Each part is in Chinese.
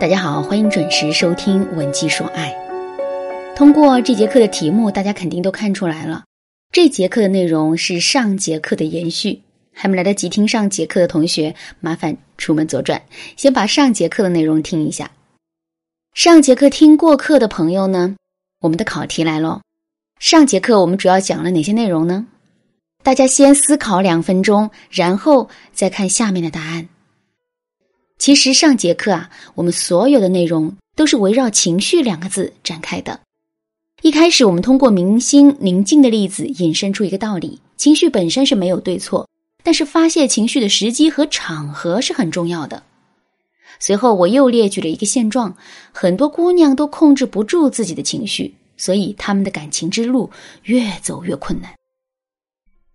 大家好，欢迎准时收听《文姬说爱》。通过这节课的题目，大家肯定都看出来了，这节课的内容是上节课的延续。还没来得及听上节课的同学，麻烦出门左转，先把上节课的内容听一下。上节课听过课的朋友呢，我们的考题来喽。上节课我们主要讲了哪些内容呢？大家先思考两分钟，然后再看下面的答案。其实上节课啊，我们所有的内容都是围绕“情绪”两个字展开的。一开始，我们通过明星宁静的例子引申出一个道理：情绪本身是没有对错，但是发泄情绪的时机和场合是很重要的。随后，我又列举了一个现状：很多姑娘都控制不住自己的情绪，所以她们的感情之路越走越困难。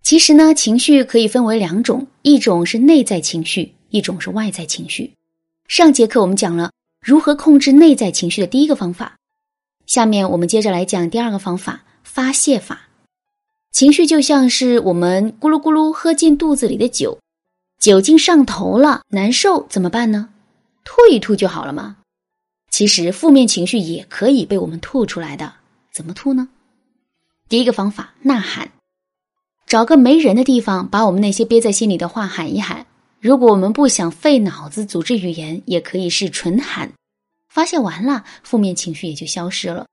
其实呢，情绪可以分为两种，一种是内在情绪。一种是外在情绪。上节课我们讲了如何控制内在情绪的第一个方法，下面我们接着来讲第二个方法——发泄法。情绪就像是我们咕噜咕噜喝进肚子里的酒，酒精上头了，难受怎么办呢？吐一吐就好了吗？其实负面情绪也可以被我们吐出来的，怎么吐呢？第一个方法：呐喊，找个没人的地方，把我们那些憋在心里的话喊一喊。如果我们不想费脑子组织语言，也可以是纯喊，发泄完了，负面情绪也就消失了。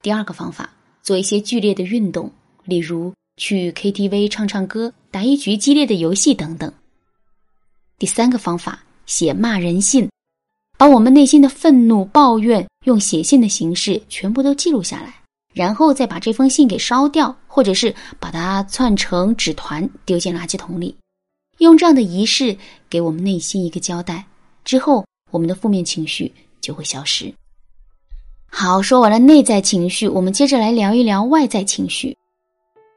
第二个方法，做一些剧烈的运动，例如去 KTV 唱唱歌、打一局激烈的游戏等等。第三个方法，写骂人信，把我们内心的愤怒、抱怨用写信的形式全部都记录下来，然后再把这封信给烧掉，或者是把它串成纸团丢进垃圾桶里。用这样的仪式给我们内心一个交代，之后我们的负面情绪就会消失。好，说完了内在情绪，我们接着来聊一聊外在情绪。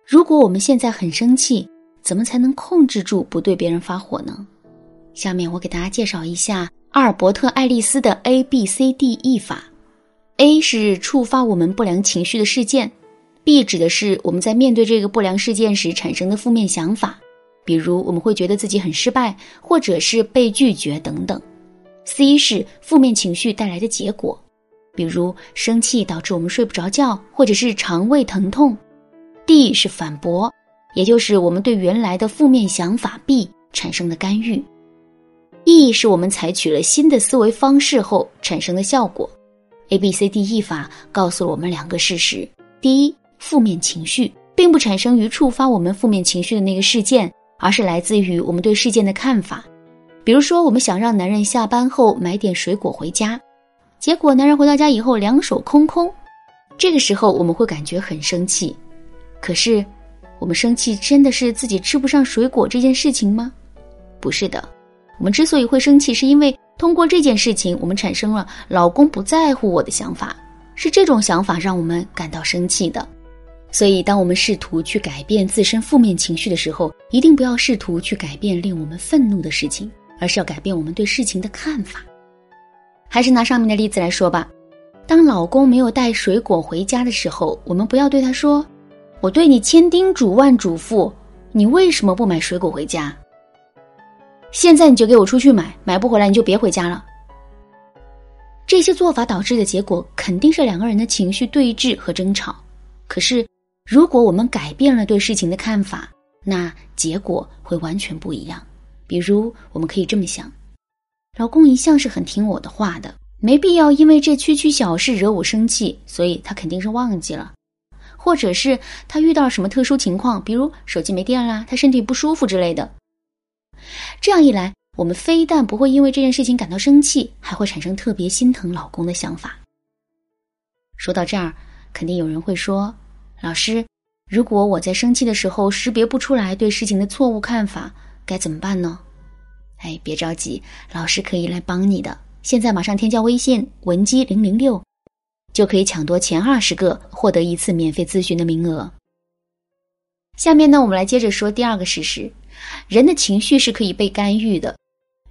如果我们现在很生气，怎么才能控制住不对别人发火呢？下面我给大家介绍一下阿尔伯特·爱丽丝的 A B C D E 法。A 是触发我们不良情绪的事件，B 指的是我们在面对这个不良事件时产生的负面想法。比如我们会觉得自己很失败，或者是被拒绝等等。C 是负面情绪带来的结果，比如生气导致我们睡不着觉，或者是肠胃疼痛。D 是反驳，也就是我们对原来的负面想法 B 产生的干预。E 是我们采取了新的思维方式后产生的效果。A B C D E 法告诉了我们两个事实：第一，负面情绪并不产生于触发我们负面情绪的那个事件。而是来自于我们对事件的看法，比如说，我们想让男人下班后买点水果回家，结果男人回到家以后两手空空，这个时候我们会感觉很生气。可是，我们生气真的是自己吃不上水果这件事情吗？不是的，我们之所以会生气，是因为通过这件事情，我们产生了老公不在乎我的想法，是这种想法让我们感到生气的。所以，当我们试图去改变自身负面情绪的时候，一定不要试图去改变令我们愤怒的事情，而是要改变我们对事情的看法。还是拿上面的例子来说吧，当老公没有带水果回家的时候，我们不要对他说：“我对你千叮嘱万嘱咐，你为什么不买水果回家？现在你就给我出去买，买不回来你就别回家了。”这些做法导致的结果肯定是两个人的情绪对峙和争吵。可是。如果我们改变了对事情的看法，那结果会完全不一样。比如，我们可以这么想：老公一向是很听我的话的，没必要因为这区区小事惹我生气，所以他肯定是忘记了，或者是他遇到了什么特殊情况，比如手机没电啦，他身体不舒服之类的。这样一来，我们非但不会因为这件事情感到生气，还会产生特别心疼老公的想法。说到这儿，肯定有人会说。老师，如果我在生气的时候识别不出来对事情的错误看法，该怎么办呢？哎，别着急，老师可以来帮你的。现在马上添加微信文姬零零六，就可以抢夺前二十个获得一次免费咨询的名额。下面呢，我们来接着说第二个事实：人的情绪是可以被干预的。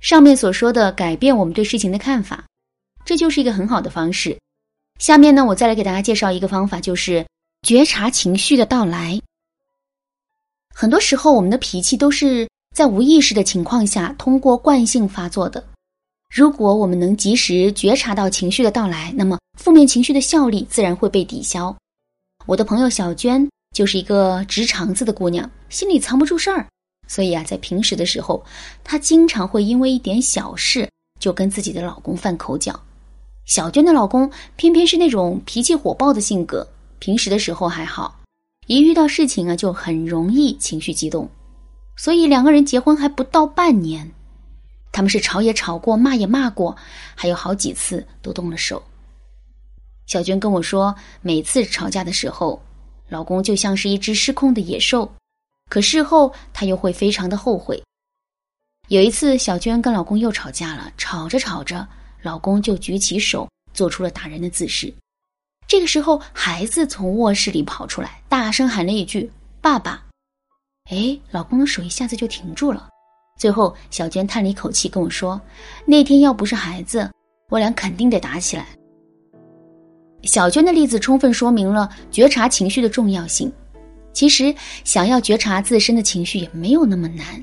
上面所说的改变我们对事情的看法，这就是一个很好的方式。下面呢，我再来给大家介绍一个方法，就是。觉察情绪的到来。很多时候，我们的脾气都是在无意识的情况下通过惯性发作的。如果我们能及时觉察到情绪的到来，那么负面情绪的效力自然会被抵消。我的朋友小娟就是一个直肠子的姑娘，心里藏不住事儿，所以啊，在平时的时候，她经常会因为一点小事就跟自己的老公犯口角。小娟的老公偏偏是那种脾气火爆的性格，平时的时候还好，一遇到事情啊就很容易情绪激动，所以两个人结婚还不到半年。他们是吵也吵过，骂也骂过，还有好几次都动了手。小娟跟我说，每次吵架的时候，老公就像是一只失控的野兽，可事后她又会非常的后悔。有一次，小娟跟老公又吵架了，吵着吵着，老公就举起手做出了打人的姿势。这个时候，孩子从卧室里跑出来，大声喊了一句：“爸爸！”哎，老公的手一下子就停住了。最后，小娟叹了一口气，跟我说：“那天要不是孩子，我俩肯定得打起来。”小娟的例子充分说明了觉察情绪的重要性。其实，想要觉察自身的情绪也没有那么难。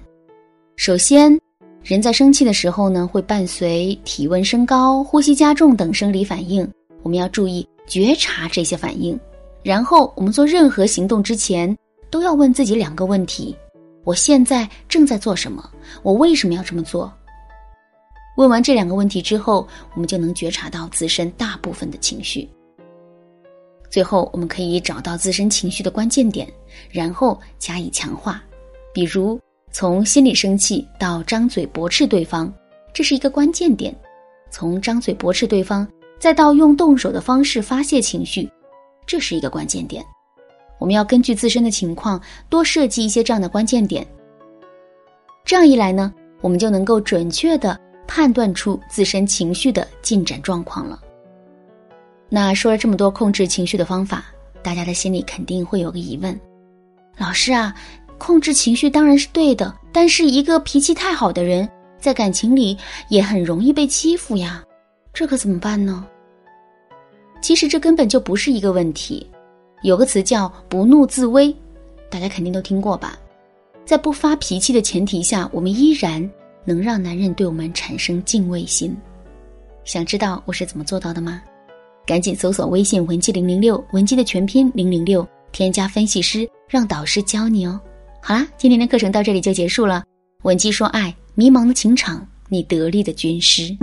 首先，人在生气的时候呢，会伴随体温升高、呼吸加重等生理反应，我们要注意觉察这些反应。然后，我们做任何行动之前，都要问自己两个问题。我现在正在做什么？我为什么要这么做？问完这两个问题之后，我们就能觉察到自身大部分的情绪。最后，我们可以找到自身情绪的关键点，然后加以强化。比如，从心里生气到张嘴驳斥对方，这是一个关键点；从张嘴驳斥对方，再到用动手的方式发泄情绪，这是一个关键点。我们要根据自身的情况多设计一些这样的关键点，这样一来呢，我们就能够准确的判断出自身情绪的进展状况了。那说了这么多控制情绪的方法，大家的心里肯定会有个疑问：老师啊，控制情绪当然是对的，但是一个脾气太好的人，在感情里也很容易被欺负呀，这可怎么办呢？其实这根本就不是一个问题。有个词叫“不怒自威”，大家肯定都听过吧？在不发脾气的前提下，我们依然能让男人对我们产生敬畏心。想知道我是怎么做到的吗？赶紧搜索微信“文姬零零六”，文姬的全拼“零零六”，添加分析师，让导师教你哦。好啦，今天的课程到这里就结束了。文姬说爱，迷茫的情场，你得力的军师。